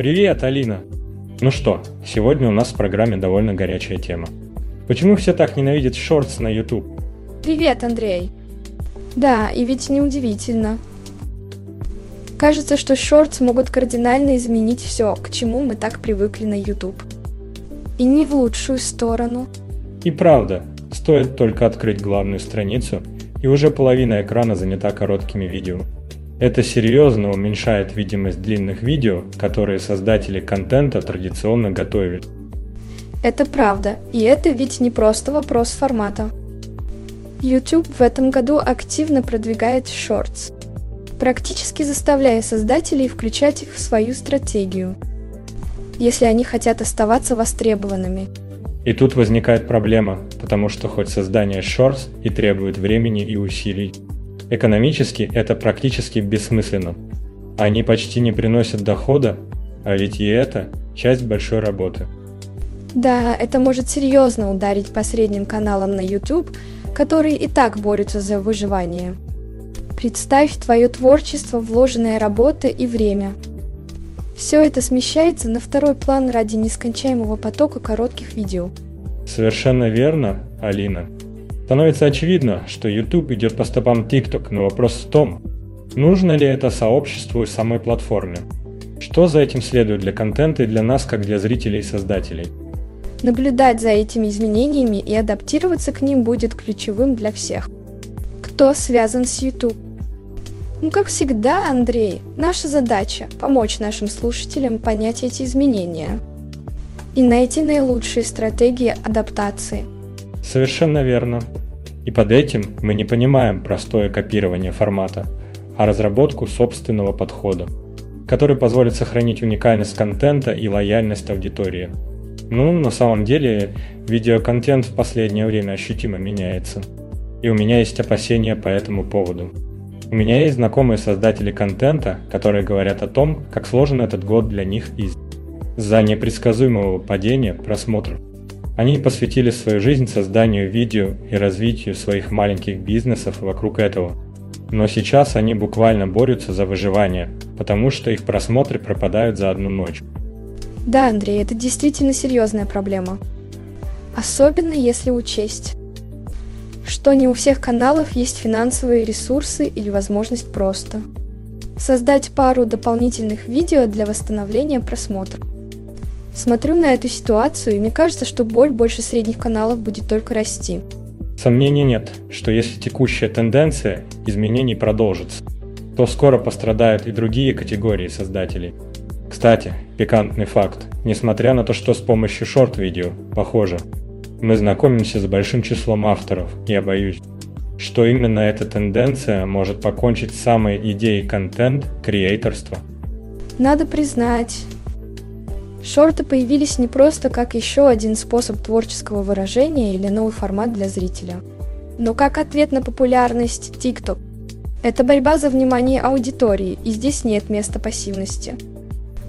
Привет, Алина! Ну что, сегодня у нас в программе довольно горячая тема. Почему все так ненавидят шортс на YouTube? Привет, Андрей. Да, и ведь неудивительно. Кажется, что шортс могут кардинально изменить все, к чему мы так привыкли на YouTube. И не в лучшую сторону. И правда, стоит только открыть главную страницу, и уже половина экрана занята короткими видео. Это серьезно уменьшает видимость длинных видео, которые создатели контента традиционно готовят. Это правда, и это ведь не просто вопрос формата. YouTube в этом году активно продвигает Shorts, практически заставляя создателей включать их в свою стратегию, если они хотят оставаться востребованными. И тут возникает проблема, потому что хоть создание Shorts и требует времени и усилий, Экономически это практически бессмысленно. Они почти не приносят дохода, а ведь и это часть большой работы. Да, это может серьезно ударить по средним каналам на YouTube, которые и так борются за выживание. Представь твое творчество, вложенная работа и время. Все это смещается на второй план ради нескончаемого потока коротких видео. Совершенно верно, Алина. Становится очевидно, что YouTube идет по стопам TikTok, но вопрос в том, нужно ли это сообществу и самой платформе. Что за этим следует для контента и для нас, как для зрителей и создателей? Наблюдать за этими изменениями и адаптироваться к ним будет ключевым для всех. Кто связан с YouTube? Ну, как всегда, Андрей, наша задача – помочь нашим слушателям понять эти изменения и найти наилучшие стратегии адаптации. Совершенно верно. И под этим мы не понимаем простое копирование формата, а разработку собственного подхода, который позволит сохранить уникальность контента и лояльность аудитории. Ну, на самом деле, видеоконтент в последнее время ощутимо меняется. И у меня есть опасения по этому поводу. У меня есть знакомые создатели контента, которые говорят о том, как сложен этот год для них из-за непредсказуемого падения просмотров. Они посвятили свою жизнь созданию видео и развитию своих маленьких бизнесов вокруг этого. Но сейчас они буквально борются за выживание, потому что их просмотры пропадают за одну ночь. Да, Андрей, это действительно серьезная проблема. Особенно если учесть, что не у всех каналов есть финансовые ресурсы или возможность просто создать пару дополнительных видео для восстановления просмотра. Смотрю на эту ситуацию, и мне кажется, что боль больше средних каналов будет только расти. Сомнений нет, что если текущая тенденция изменений продолжится, то скоро пострадают и другие категории создателей. Кстати, пикантный факт. Несмотря на то, что с помощью шорт-видео, похоже, мы знакомимся с большим числом авторов, я боюсь, что именно эта тенденция может покончить с самой идеей контент-креаторства. Надо признать, Шорты появились не просто как еще один способ творческого выражения или новый формат для зрителя, но как ответ на популярность TikTok. Это борьба за внимание аудитории, и здесь нет места пассивности.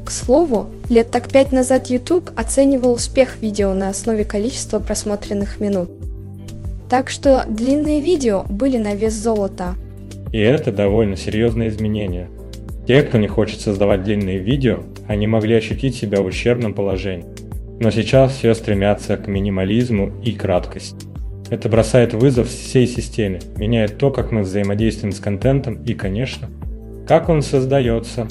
К слову, лет так пять назад YouTube оценивал успех видео на основе количества просмотренных минут. Так что длинные видео были на вес золота. И это довольно серьезное изменение. Те, кто не хочет создавать длинные видео, они могли ощутить себя в ущербном положении. Но сейчас все стремятся к минимализму и краткости. Это бросает вызов всей системе, меняет то, как мы взаимодействуем с контентом и, конечно, как он создается.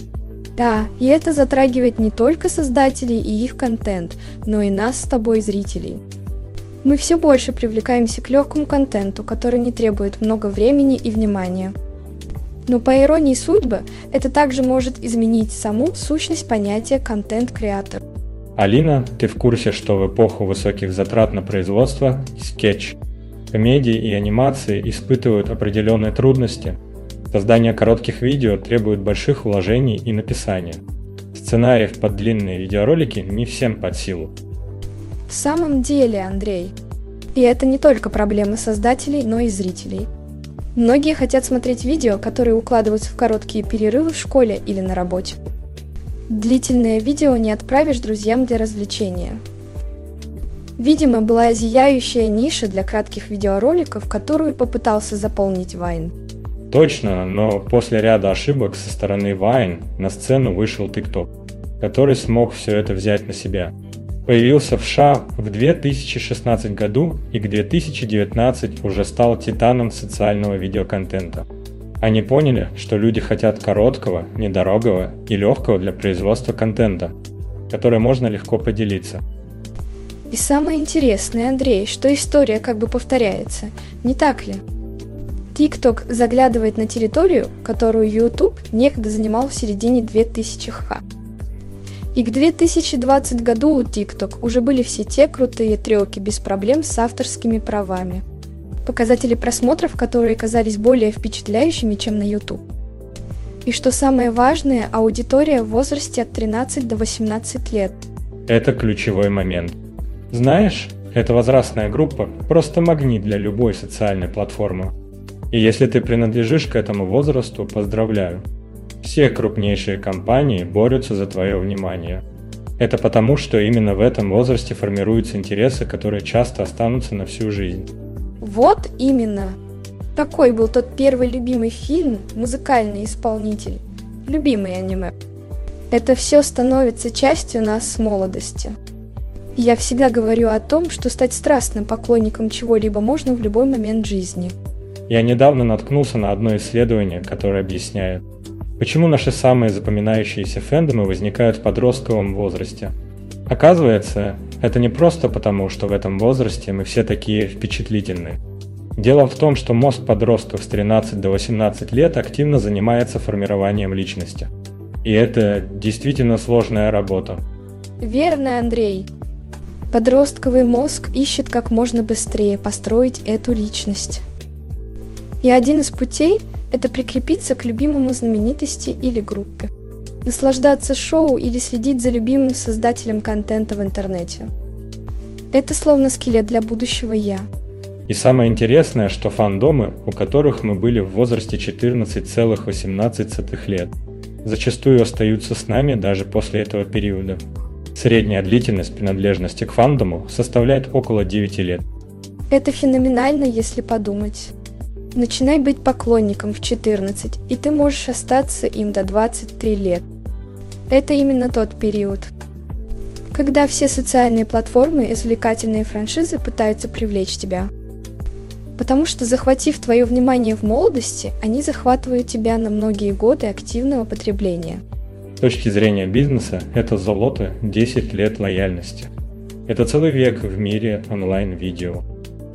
Да, и это затрагивает не только создателей и их контент, но и нас с тобой, зрителей. Мы все больше привлекаемся к легкому контенту, который не требует много времени и внимания. Но по иронии судьбы, это также может изменить саму сущность понятия контент-креатор. Алина, ты в курсе, что в эпоху высоких затрат на производство скетч, комедии и анимации испытывают определенные трудности? Создание коротких видео требует больших вложений и написания. Сценариев под длинные видеоролики не всем под силу. В самом деле, Андрей, и это не только проблема создателей, но и зрителей. Многие хотят смотреть видео, которые укладываются в короткие перерывы в школе или на работе. Длительное видео не отправишь друзьям для развлечения. Видимо, была зияющая ниша для кратких видеороликов, которую попытался заполнить Вайн. Точно, но после ряда ошибок со стороны Vine на сцену вышел TikTok, который смог все это взять на себя. Появился в США в 2016 году и к 2019 уже стал титаном социального видеоконтента. Они поняли, что люди хотят короткого, недорогого и легкого для производства контента, который можно легко поделиться. И самое интересное, Андрей, что история как бы повторяется, не так ли? TikTok заглядывает на территорию, которую YouTube некогда занимал в середине 2000-х. И к 2020 году у TikTok уже были все те крутые треки без проблем с авторскими правами. Показатели просмотров, которые казались более впечатляющими, чем на YouTube. И что самое важное, аудитория в возрасте от 13 до 18 лет. Это ключевой момент. Знаешь, эта возрастная группа просто магнит для любой социальной платформы. И если ты принадлежишь к этому возрасту, поздравляю. Все крупнейшие компании борются за твое внимание. Это потому, что именно в этом возрасте формируются интересы, которые часто останутся на всю жизнь. Вот именно. Такой был тот первый любимый фильм, музыкальный исполнитель, любимый аниме. Это все становится частью нас с молодости. я всегда говорю о том, что стать страстным поклонником чего-либо можно в любой момент жизни – я недавно наткнулся на одно исследование, которое объясняет, почему наши самые запоминающиеся фэндомы возникают в подростковом возрасте. Оказывается, это не просто потому, что в этом возрасте мы все такие впечатлительные. Дело в том, что мозг подростков с 13 до 18 лет активно занимается формированием личности. И это действительно сложная работа. Верно, Андрей. Подростковый мозг ищет как можно быстрее построить эту личность. И один из путей – это прикрепиться к любимому знаменитости или группе. Наслаждаться шоу или следить за любимым создателем контента в интернете. Это словно скелет для будущего «я». И самое интересное, что фандомы, у которых мы были в возрасте 14,18 лет, зачастую остаются с нами даже после этого периода. Средняя длительность принадлежности к фандому составляет около 9 лет. Это феноменально, если подумать. Начинай быть поклонником в 14, и ты можешь остаться им до 23 лет. Это именно тот период, когда все социальные платформы и развлекательные франшизы пытаются привлечь тебя. Потому что, захватив твое внимание в молодости, они захватывают тебя на многие годы активного потребления. С точки зрения бизнеса, это золото 10 лет лояльности. Это целый век в мире онлайн-видео.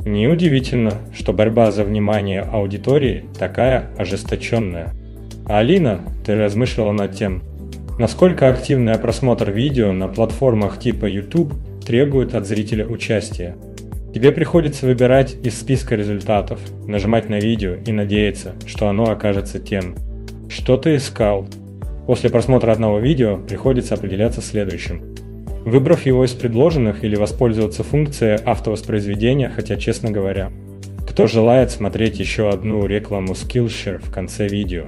Неудивительно, что борьба за внимание аудитории такая ожесточенная. Алина, ты размышляла над тем, насколько активный просмотр видео на платформах типа YouTube требует от зрителя участия. Тебе приходится выбирать из списка результатов, нажимать на видео и надеяться, что оно окажется тем. Что ты искал? После просмотра одного видео приходится определяться следующим. Выбрав его из предложенных или воспользоваться функцией автовоспроизведения, хотя, честно говоря, кто желает смотреть еще одну рекламу Skillshare в конце видео?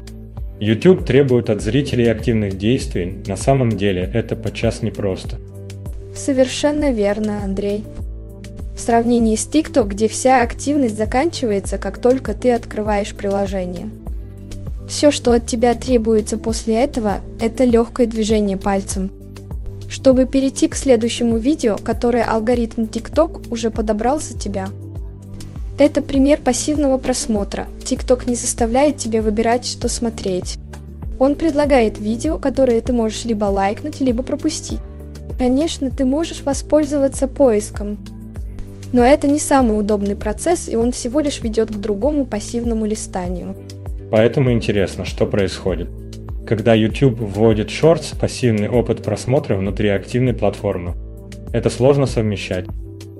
YouTube требует от зрителей активных действий, на самом деле это подчас непросто. Совершенно верно, Андрей. В сравнении с TikTok, где вся активность заканчивается, как только ты открываешь приложение. Все, что от тебя требуется после этого, это легкое движение пальцем, чтобы перейти к следующему видео, которое алгоритм TikTok уже подобрал за тебя. Это пример пассивного просмотра. TikTok не заставляет тебя выбирать, что смотреть. Он предлагает видео, которые ты можешь либо лайкнуть, либо пропустить. Конечно, ты можешь воспользоваться поиском, но это не самый удобный процесс, и он всего лишь ведет к другому пассивному листанию. Поэтому интересно, что происходит. Когда YouTube вводит Shorts, пассивный опыт просмотра внутри активной платформы. Это сложно совмещать,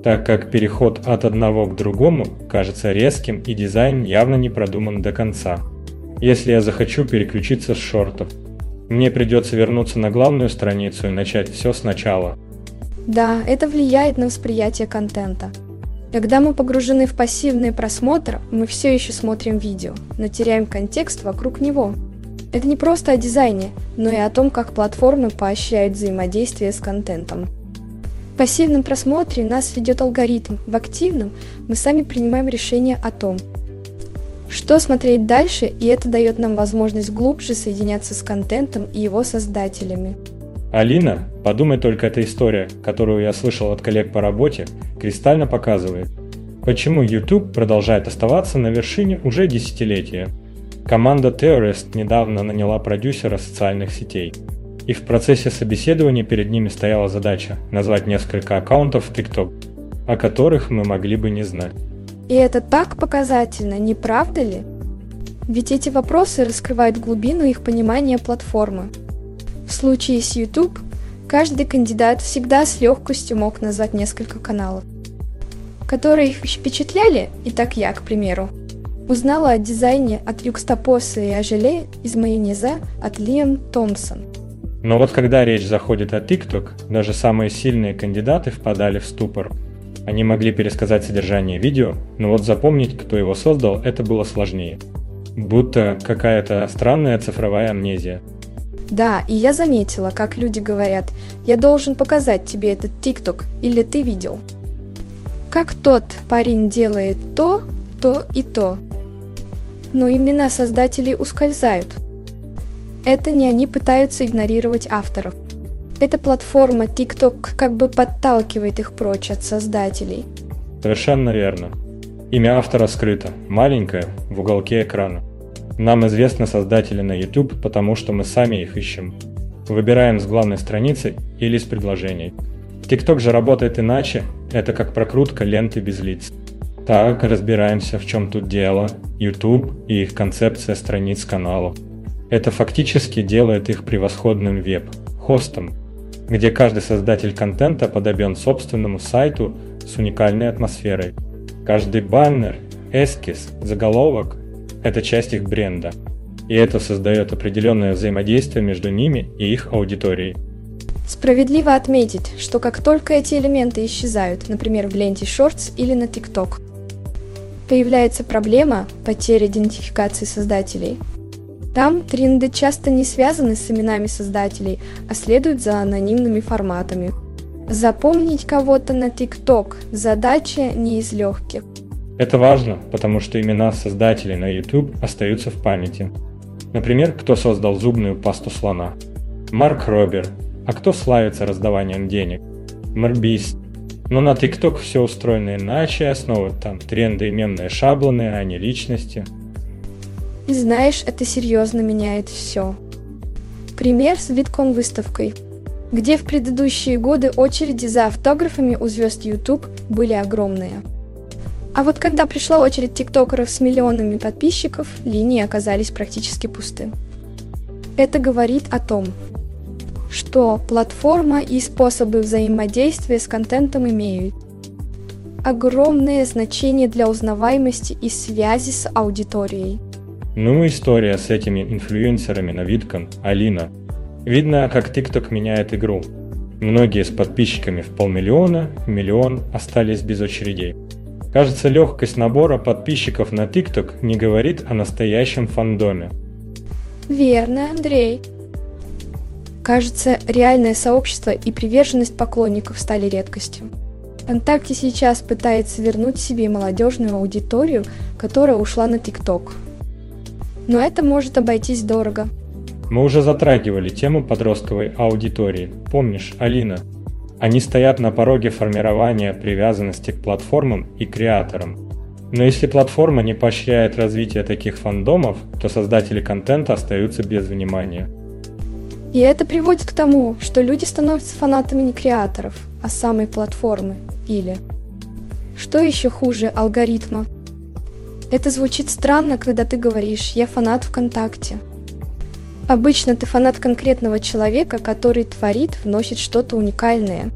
так как переход от одного к другому кажется резким и дизайн явно не продуман до конца. если я захочу переключиться с шортов. Мне придется вернуться на главную страницу и начать все сначала. Да, это влияет на восприятие контента. Когда мы погружены в пассивный просмотр, мы все еще смотрим видео, но теряем контекст вокруг него. Это не просто о дизайне, но и о том, как платформы поощряют взаимодействие с контентом. В пассивном просмотре нас ведет алгоритм, в активном мы сами принимаем решение о том, что смотреть дальше, и это дает нам возможность глубже соединяться с контентом и его создателями. Алина, подумай только эта история, которую я слышал от коллег по работе, кристально показывает, почему YouTube продолжает оставаться на вершине уже десятилетия. Команда Theorist недавно наняла продюсера социальных сетей. И в процессе собеседования перед ними стояла задача назвать несколько аккаунтов в TikTok, о которых мы могли бы не знать. И это так показательно, не правда ли? Ведь эти вопросы раскрывают глубину их понимания платформы. В случае с YouTube каждый кандидат всегда с легкостью мог назвать несколько каналов, которые их впечатляли, и так я, к примеру, узнала о дизайне от Юкстапоса и Ажеле из майонеза от Лиам Томпсон. Но вот когда речь заходит о TikTok, даже самые сильные кандидаты впадали в ступор – они могли пересказать содержание видео, но вот запомнить, кто его создал, это было сложнее. Будто какая-то странная цифровая амнезия. Да, и я заметила, как люди говорят, я должен показать тебе этот ТикТок, или ты видел. Как тот парень делает то, то и то. Но имена создателей ускользают. Это не они пытаются игнорировать авторов – эта платформа TikTok как бы подталкивает их прочь от создателей. Совершенно верно. Имя автора скрыто, маленькое, в уголке экрана. Нам известны создатели на YouTube, потому что мы сами их ищем. Выбираем с главной страницы или с предложений. TikTok же работает иначе, это как прокрутка ленты без лиц. Так, разбираемся, в чем тут дело, YouTube и их концепция страниц каналу. Это фактически делает их превосходным веб, хостом, где каждый создатель контента подобен собственному сайту с уникальной атмосферой. Каждый баннер, эскиз, заголовок – это часть их бренда. И это создает определенное взаимодействие между ними и их аудиторией. Справедливо отметить, что как только эти элементы исчезают, например, в ленте Shorts или на TikTok, появляется проблема потери идентификации создателей – там тренды часто не связаны с именами создателей, а следуют за анонимными форматами. Запомнить кого-то на TikTok – задача не из легких. Это важно, потому что имена создателей на YouTube остаются в памяти. Например, кто создал зубную пасту слона? Марк Робер. А кто славится раздаванием денег? Мэрбист. Но на TikTok все устроено иначе, основы там тренды и мемные шаблоны, а не личности – знаешь, это серьезно меняет все. Пример с Виткон выставкой, где в предыдущие годы очереди за автографами у звезд YouTube были огромные. А вот когда пришла очередь тиктокеров с миллионами подписчиков, линии оказались практически пусты. Это говорит о том, что платформа и способы взаимодействия с контентом имеют огромное значение для узнаваемости и связи с аудиторией. Ну и история с этими инфлюенсерами на Виткон, Алина. Видно, как ТикТок меняет игру. Многие с подписчиками в полмиллиона, миллион остались без очередей. Кажется, легкость набора подписчиков на ТикТок не говорит о настоящем фандоме. Верно, Андрей. Кажется, реальное сообщество и приверженность поклонников стали редкостью. ВКонтакте сейчас пытается вернуть себе молодежную аудиторию, которая ушла на ТикТок но это может обойтись дорого. Мы уже затрагивали тему подростковой аудитории. Помнишь, Алина? Они стоят на пороге формирования привязанности к платформам и креаторам. Но если платформа не поощряет развитие таких фандомов, то создатели контента остаются без внимания. И это приводит к тому, что люди становятся фанатами не креаторов, а самой платформы. Или, что еще хуже алгоритма, это звучит странно, когда ты говоришь «я фанат ВКонтакте». Обычно ты фанат конкретного человека, который творит, вносит что-то уникальное.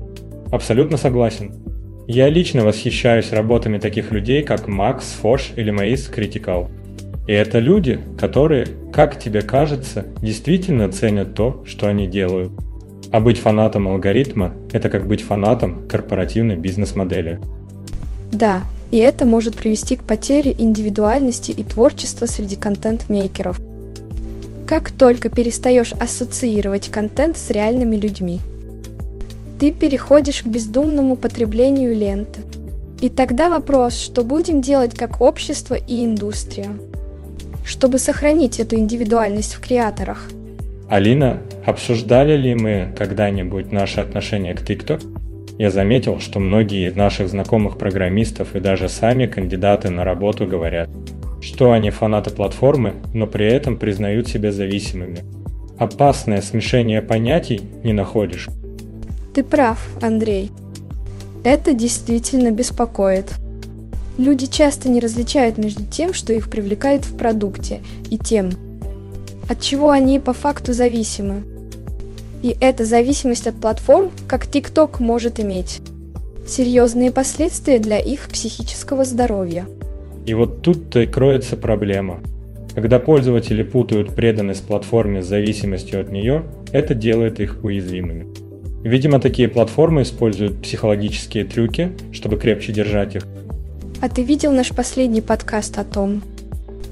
Абсолютно согласен. Я лично восхищаюсь работами таких людей, как Макс, Фош или Маис Критикал. И это люди, которые, как тебе кажется, действительно ценят то, что они делают. А быть фанатом алгоритма – это как быть фанатом корпоративной бизнес-модели. Да, и это может привести к потере индивидуальности и творчества среди контент-мейкеров. Как только перестаешь ассоциировать контент с реальными людьми, ты переходишь к бездумному потреблению ленты. И тогда вопрос, что будем делать как общество и индустрия – чтобы сохранить эту индивидуальность в креаторах. Алина, обсуждали ли мы когда-нибудь наше отношение к TikTok? Я заметил, что многие из наших знакомых программистов и даже сами кандидаты на работу говорят, что они фанаты платформы, но при этом признают себя зависимыми. Опасное смешение понятий не находишь? Ты прав, Андрей. Это действительно беспокоит. Люди часто не различают между тем, что их привлекает в продукте, и тем, от чего они по факту зависимы. И эта зависимость от платформ, как TikTok, может иметь серьезные последствия для их психического здоровья. И вот тут-то и кроется проблема. Когда пользователи путают преданность платформе с зависимостью от нее, это делает их уязвимыми. Видимо, такие платформы используют психологические трюки, чтобы крепче держать их, а ты видел наш последний подкаст о том,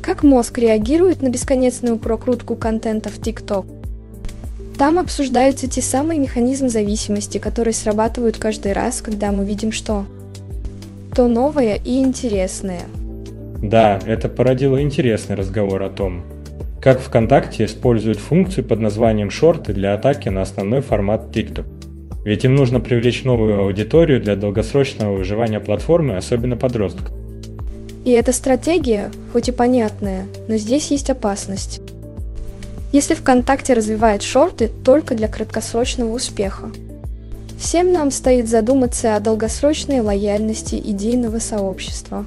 как мозг реагирует на бесконечную прокрутку контента в ТикТок? Там обсуждаются те самые механизмы зависимости, которые срабатывают каждый раз, когда мы видим что? То новое и интересное. Да, это породило интересный разговор о том, как ВКонтакте используют функцию под названием шорты для атаки на основной формат TikTok. Ведь им нужно привлечь новую аудиторию для долгосрочного выживания платформы, особенно подростков. И эта стратегия, хоть и понятная, но здесь есть опасность. Если ВКонтакте развивает шорты только для краткосрочного успеха. Всем нам стоит задуматься о долгосрочной лояльности идейного сообщества.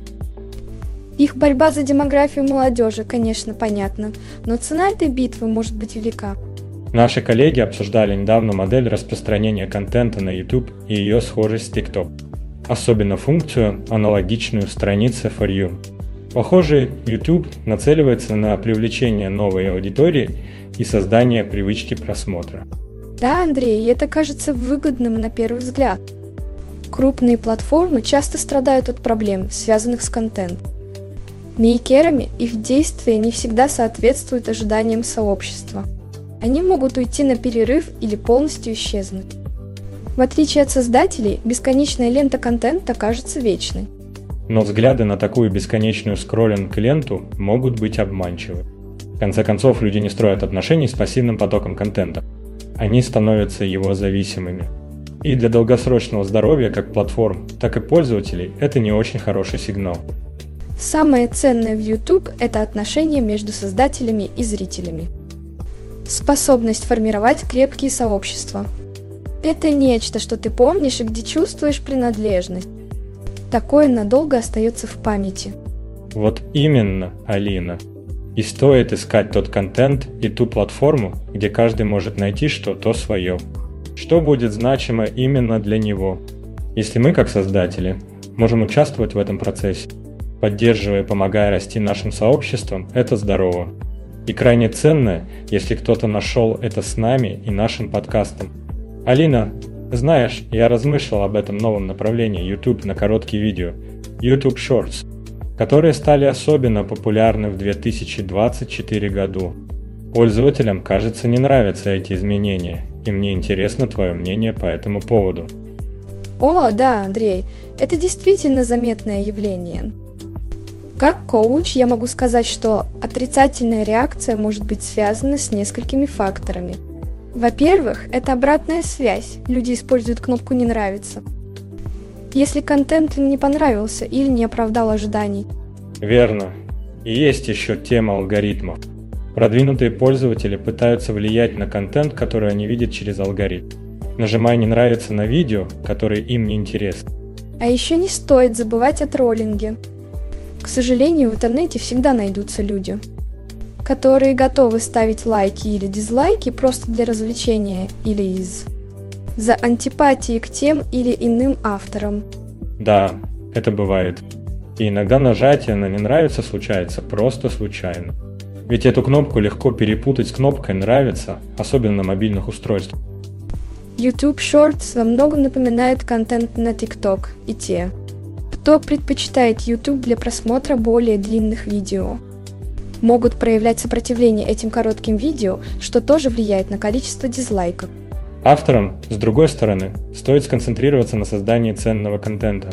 Их борьба за демографию молодежи, конечно, понятна, но цена этой битвы может быть велика. Наши коллеги обсуждали недавно модель распространения контента на YouTube и ее схожесть с TikTok. Особенно функцию, аналогичную странице For You. Похоже, YouTube нацеливается на привлечение новой аудитории и создание привычки просмотра. Да, Андрей, это кажется выгодным на первый взгляд. Крупные платформы часто страдают от проблем, связанных с контентом. Мейкерами их действия не всегда соответствуют ожиданиям сообщества – они могут уйти на перерыв или полностью исчезнуть. В отличие от создателей, бесконечная лента контента кажется вечной. Но взгляды на такую бесконечную скроллинг-ленту могут быть обманчивы. В конце концов, люди не строят отношений с пассивным потоком контента. Они становятся его зависимыми. И для долгосрочного здоровья как платформ, так и пользователей это не очень хороший сигнал. Самое ценное в YouTube – это отношения между создателями и зрителями. Способность формировать крепкие сообщества. Это нечто, что ты помнишь и где чувствуешь принадлежность. Такое надолго остается в памяти. Вот именно, Алина. И стоит искать тот контент и ту платформу, где каждый может найти что-то свое. Что будет значимо именно для него. Если мы, как создатели, можем участвовать в этом процессе, поддерживая и помогая расти нашим сообществам, это здорово. И крайне ценно, если кто-то нашел это с нами и нашим подкастом. Алина, знаешь, я размышлял об этом новом направлении YouTube на короткие видео, YouTube Shorts, которые стали особенно популярны в 2024 году. Пользователям, кажется, не нравятся эти изменения, и мне интересно твое мнение по этому поводу. О, да, Андрей, это действительно заметное явление. Как коуч я могу сказать, что отрицательная реакция может быть связана с несколькими факторами. Во-первых, это обратная связь. Люди используют кнопку «не нравится». Если контент им не понравился или не оправдал ожиданий. Верно. И есть еще тема алгоритмов. Продвинутые пользователи пытаются влиять на контент, который они видят через алгоритм, нажимая «не нравится» на видео, которые им не интересны. А еще не стоит забывать о троллинге. К сожалению, в интернете всегда найдутся люди, которые готовы ставить лайки или дизлайки просто для развлечения или из за антипатии к тем или иным авторам. Да, это бывает. И иногда нажатие на «не нравится» случается просто случайно. Ведь эту кнопку легко перепутать с кнопкой «нравится», особенно на мобильных устройствах. YouTube Shorts во многом напоминает контент на TikTok и те, кто предпочитает YouTube для просмотра более длинных видео. Могут проявлять сопротивление этим коротким видео, что тоже влияет на количество дизлайков. Авторам, с другой стороны, стоит сконцентрироваться на создании ценного контента,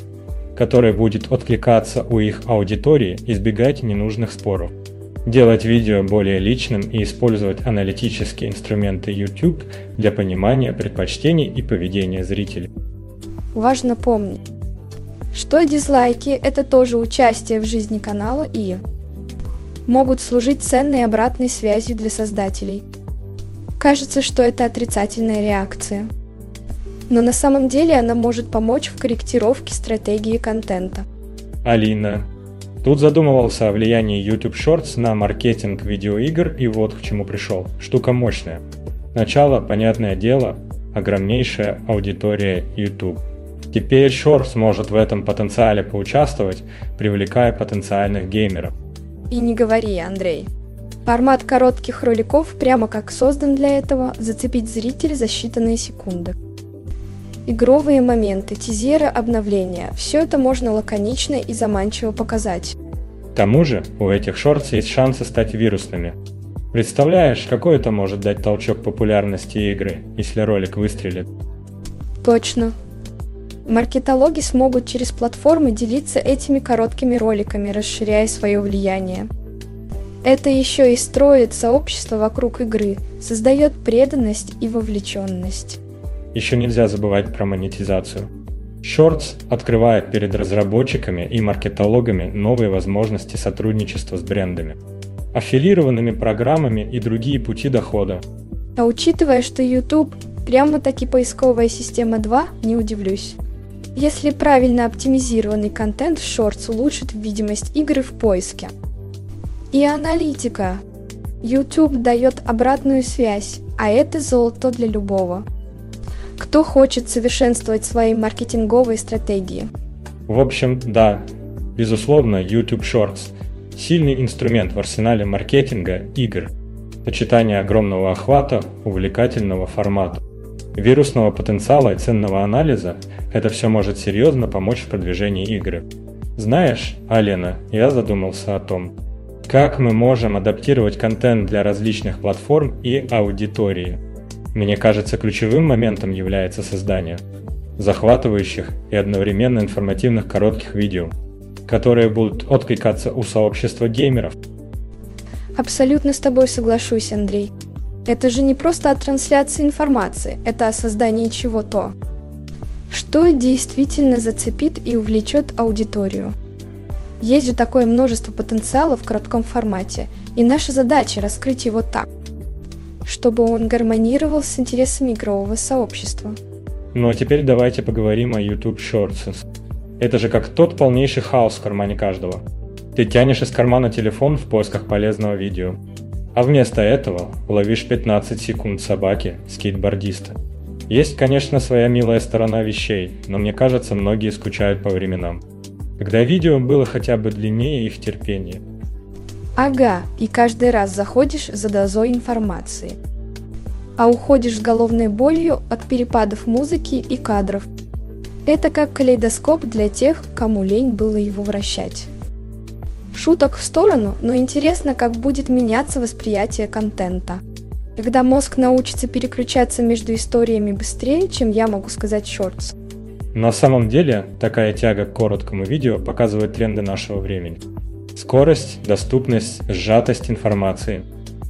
который будет откликаться у их аудитории, избегать ненужных споров делать видео более личным и использовать аналитические инструменты YouTube для понимания предпочтений и поведения зрителей. Важно помнить, что дизлайки – это тоже участие в жизни канала и могут служить ценной обратной связью для создателей. Кажется, что это отрицательная реакция. Но на самом деле она может помочь в корректировке стратегии контента. Алина, Тут задумывался о влиянии YouTube Shorts на маркетинг видеоигр и вот к чему пришел. Штука мощная. Начало, понятное дело, огромнейшая аудитория YouTube. Теперь Shorts может в этом потенциале поучаствовать, привлекая потенциальных геймеров. И не говори, Андрей. Формат коротких роликов прямо как создан для этого, зацепить зрителя за считанные секунды. Игровые моменты, тизеры, обновления – все это можно лаконично и заманчиво показать. К тому же у этих шортс есть шансы стать вирусными. Представляешь, какой это может дать толчок популярности игры, если ролик выстрелит? Точно. Маркетологи смогут через платформы делиться этими короткими роликами, расширяя свое влияние. Это еще и строит сообщество вокруг игры, создает преданность и вовлеченность. Еще нельзя забывать про монетизацию. Shorts открывает перед разработчиками и маркетологами новые возможности сотрудничества с брендами, аффилированными программами и другие пути дохода. А учитывая, что YouTube прямо-таки поисковая система 2, не удивлюсь. Если правильно оптимизированный контент в Shorts улучшит видимость игры в поиске. И аналитика. YouTube дает обратную связь, а это золото для любого кто хочет совершенствовать свои маркетинговые стратегии. В общем, да, безусловно, YouTube Shorts – сильный инструмент в арсенале маркетинга игр, сочетание огромного охвата, увлекательного формата, вирусного потенциала и ценного анализа – это все может серьезно помочь в продвижении игры. Знаешь, Алена, я задумался о том, как мы можем адаптировать контент для различных платформ и аудитории – мне кажется, ключевым моментом является создание захватывающих и одновременно информативных коротких видео, которые будут откликаться у сообщества геймеров. Абсолютно с тобой соглашусь, Андрей. Это же не просто о трансляции информации, это о создании чего-то, что действительно зацепит и увлечет аудиторию. Есть же такое множество потенциала в коротком формате, и наша задача раскрыть его так, чтобы он гармонировал с интересами игрового сообщества. Ну а теперь давайте поговорим о YouTube Shorts. Это же как тот полнейший хаос в кармане каждого. Ты тянешь из кармана телефон в поисках полезного видео, а вместо этого ловишь 15 секунд собаки, скейтбордиста. Есть, конечно, своя милая сторона вещей, но мне кажется, многие скучают по временам. Когда видео было хотя бы длиннее их терпения. Ага, и каждый раз заходишь за дозой информации. А уходишь с головной болью от перепадов музыки и кадров. Это как калейдоскоп для тех, кому лень было его вращать. Шуток в сторону, но интересно, как будет меняться восприятие контента. Когда мозг научится переключаться между историями быстрее, чем я могу сказать шортс. На самом деле, такая тяга к короткому видео показывает тренды нашего времени. Скорость, доступность, сжатость информации.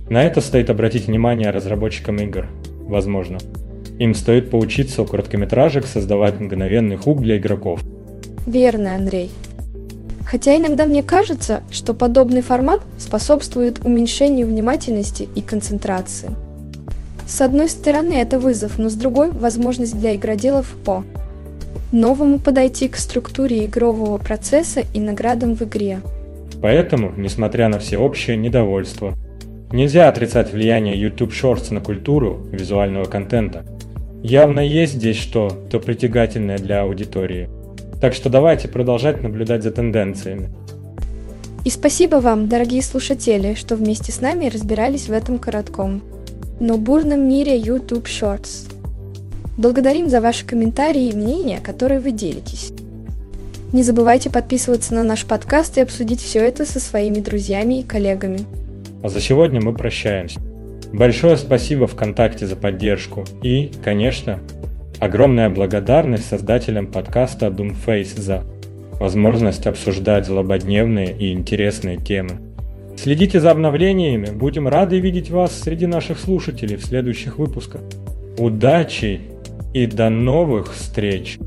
На это стоит обратить внимание разработчикам игр, возможно. Им стоит поучиться у короткометражек создавать мгновенный хук для игроков. Верно, Андрей. Хотя иногда мне кажется, что подобный формат способствует уменьшению внимательности и концентрации. С одной стороны это вызов, но с другой – возможность для игроделов по новому подойти к структуре игрового процесса и наградам в игре. Поэтому, несмотря на всеобщее недовольство, нельзя отрицать влияние YouTube Shorts на культуру визуального контента. Явно есть здесь что-то притягательное для аудитории. Так что давайте продолжать наблюдать за тенденциями. И спасибо вам, дорогие слушатели, что вместе с нами разбирались в этом коротком, но бурном мире YouTube Shorts. Благодарим за ваши комментарии и мнения, которые вы делитесь. Не забывайте подписываться на наш подкаст и обсудить все это со своими друзьями и коллегами. А за сегодня мы прощаемся. Большое спасибо ВКонтакте за поддержку и, конечно, огромная благодарность создателям подкаста Doomface за возможность обсуждать злободневные и интересные темы. Следите за обновлениями, будем рады видеть вас среди наших слушателей в следующих выпусках. Удачи и до новых встреч!